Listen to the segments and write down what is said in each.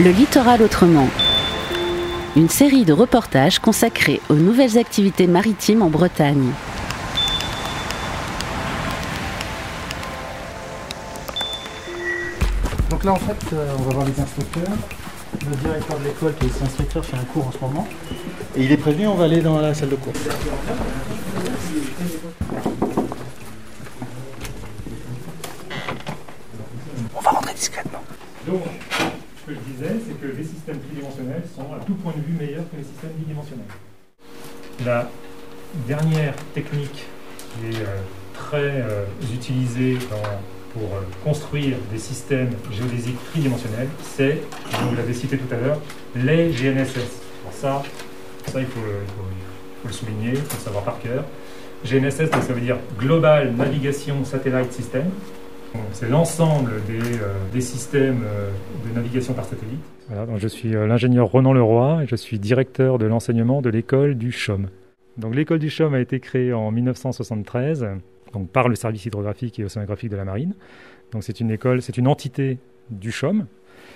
Le littoral autrement. Une série de reportages consacrés aux nouvelles activités maritimes en Bretagne. Donc là en fait euh, on va voir les instructeurs. Le directeur de l'école qui est instructeur fait un cours en ce moment. Et il est prévenu, on va aller dans la salle de cours. On va rentrer discrètement. Donc, que je disais, c'est que les systèmes tridimensionnels sont à tout point de vue meilleurs que les systèmes bidimensionnels. La dernière technique qui est euh, très euh, utilisée pour euh, construire des systèmes géodésiques tridimensionnels, c'est, vous l'avez cité tout à l'heure, les GNSS. Alors ça, ça il faut le, il faut- il faut le souligner, il faut le savoir par cœur. GNSS, donc ça veut dire Global Navigation Satellite System. C'est l'ensemble des, euh, systèmes euh, de navigation par satellite. Je suis euh, l'ingénieur Ronan Leroy et je suis directeur de l'enseignement de l'école du CHOM. L'école du CHOM a été créée en 1973 donc par le service hydrographique et océanographique de la marine. C'est une école, c'est une entité du CHOM.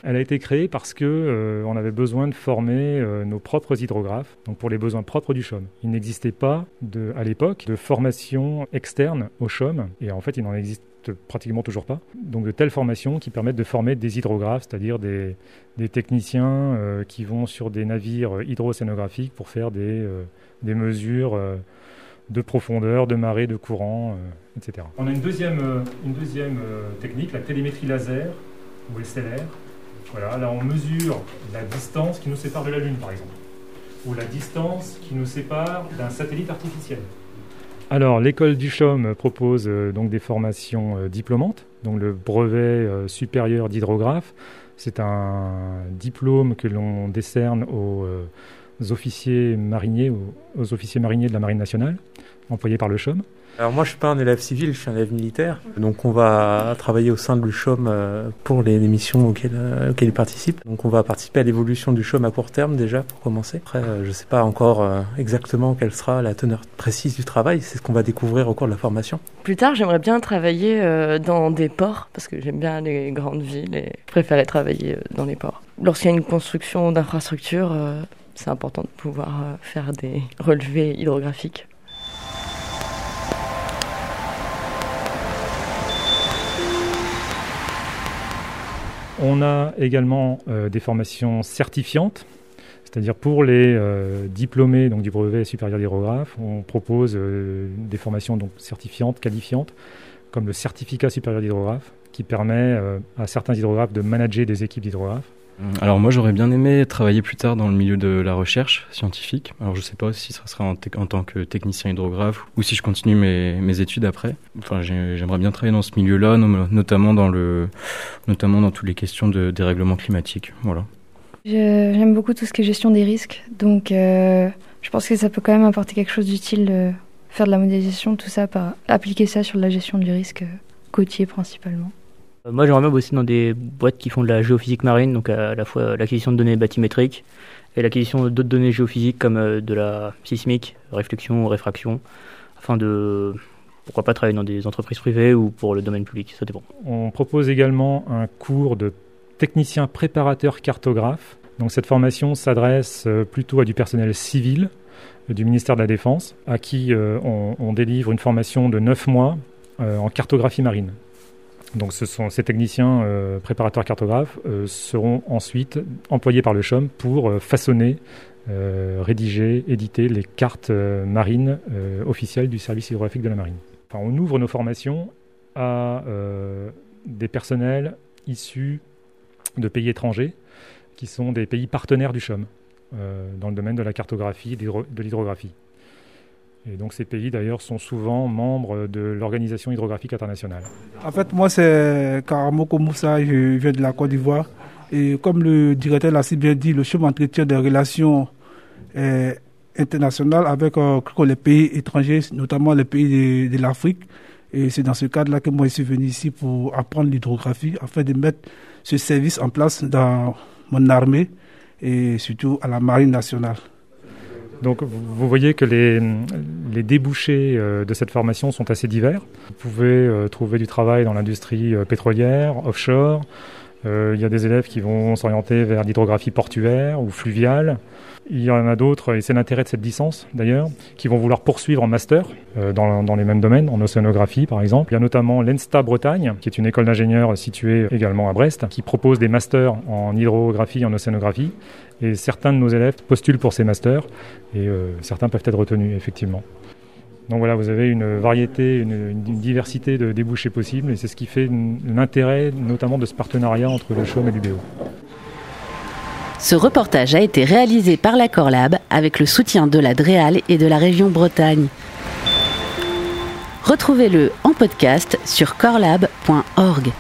Elle a été créée parce que euh, on avait besoin de former nos propres hydrographes, donc pour les besoins propres du CHOM. Il n'existait pas à l'époque de formation externe au CHOM, et en fait il n'en existe pratiquement toujours pas. Donc de telles formations qui permettent de former des hydrographes, c'est-à-dire des, techniciens euh, qui vont sur des navires hydro-océanographiques pour faire des, euh, mesures euh, de profondeur, de marée, de courant, etc. On a une deuxième, une technique, la télémétrie laser ou SLR. Voilà, là on mesure la distance qui nous sépare de la Lune par exemple, ou la distance qui nous sépare d'un satellite artificiel. Alors, l'école du CHOM propose euh, donc des formations euh, diplômantes, donc le brevet euh, supérieur d'hydrographe. C'est un diplôme que l'on décerne aux, officiers mariniers ou aux officiers mariniers de la Marine nationale, employés par le CHOM. Alors moi je suis pas un élève civil, je suis un élève militaire. Donc on va travailler au sein de l'UCHOM pour les, missions auxquelles, euh, auxquelles il participe. Donc on va participer à l'évolution du CHOM à court terme déjà pour commencer. Après euh, je sais pas encore euh, exactement quelle sera la teneur précise du travail, c'est ce qu'on va découvrir au cours de la formation. Plus tard, j'aimerais bien travailler dans des ports, parce que j'aime bien les grandes villes et je préférais travailler dans les ports. Lorsqu'il y a une construction d'infrastructures, c'est important de pouvoir euh, faire des relevés hydrographiques. On a également euh, des formations certifiantes, c'est-à-dire pour les euh, diplômés donc, du brevet supérieur d'hydrographe, on propose des formations donc, certifiantes, qualifiantes, comme le certificat supérieur d'hydrographe, qui permet à certains hydrographes de manager des équipes d'hydrographes. Alors moi j'aurais bien aimé travailler plus tard dans le milieu de la recherche scientifique. Alors je sais pas si ça sera en, tant que technicien hydrographe ou si je continue mes, mes études après. Enfin j'ai- j'aimerais bien travailler dans ce milieu-là, notamment dans le, notamment dans toutes les questions de dérèglement climatique. Voilà. J'aime beaucoup tout ce qui est gestion des risques, donc euh, je pense que ça peut quand même apporter quelque chose d'utile de faire de la modélisation, tout ça, appliquer ça sur la gestion du risque euh, côtier principalement. Euh, Moi, j'aimerais bien bosser dans des boîtes qui font de la géophysique marine, donc à la fois l'acquisition de données bathymétriques et l'acquisition d'autres données géophysiques comme euh, de la sismique, réflexion, réfraction, afin de, pourquoi pas, travailler dans des entreprises privées ou pour le domaine public, ça dépend. On propose également un cours de technicien préparateur cartographe. Donc cette formation s'adresse euh, plutôt à du personnel civil euh, du ministère de la Défense, à qui euh, on, on délivre une formation de 9 mois euh, en cartographie marine. Donc ces techniciens euh, préparateurs cartographes euh, seront ensuite employés par le CHOM pour euh, façonner, rédiger, éditer les cartes marines officielles du service hydrographique de la marine. On ouvre nos formations à des personnels issus de pays étrangers qui sont des pays partenaires du CHOM dans le domaine de la cartographie et de l'hydrographie. Et donc ces pays d'ailleurs sont souvent membres de l'Organisation hydrographique internationale. En fait, moi, c'est Karamoko Moussa, je viens de la Côte d'Ivoire. Et comme le directeur l'a si bien dit, le chemin entretient des relations euh, internationales avec euh, les pays étrangers, notamment les pays de l'Afrique. Et c'est dans ce cadre-là que moi, je suis venu ici pour apprendre l'hydrographie, afin de mettre ce service en place dans mon armée et surtout à la marine nationale. Donc vous voyez que les, les débouchés euh, de cette formation sont assez divers. Vous pouvez euh, trouver du travail dans l'industrie euh, pétrolière, offshore, il y a des élèves qui vont s'orienter vers l'hydrographie portuaire ou fluviale. Il y en a d'autres, et c'est l'intérêt de cette licence d'ailleurs, qui vont vouloir poursuivre en master dans, dans, les mêmes domaines, en océanographie par exemple. Il y a notamment l'ENSTA Bretagne, qui est une école d'ingénieurs située également à Brest, qui propose des masters en hydrographie et en océanographie. Et certains de nos élèves postulent pour ces masters, et certains peuvent être retenus effectivement. Donc voilà, vous avez une variété, une, diversité de débouchés possibles et c'est ce qui fait l'intérêt notamment de ce partenariat entre le CHOM et l'UBO. Ce reportage a été réalisé par la Corlab avec le soutien de la DREAL et de la région Bretagne. Retrouvez-le en podcast sur corlab.org.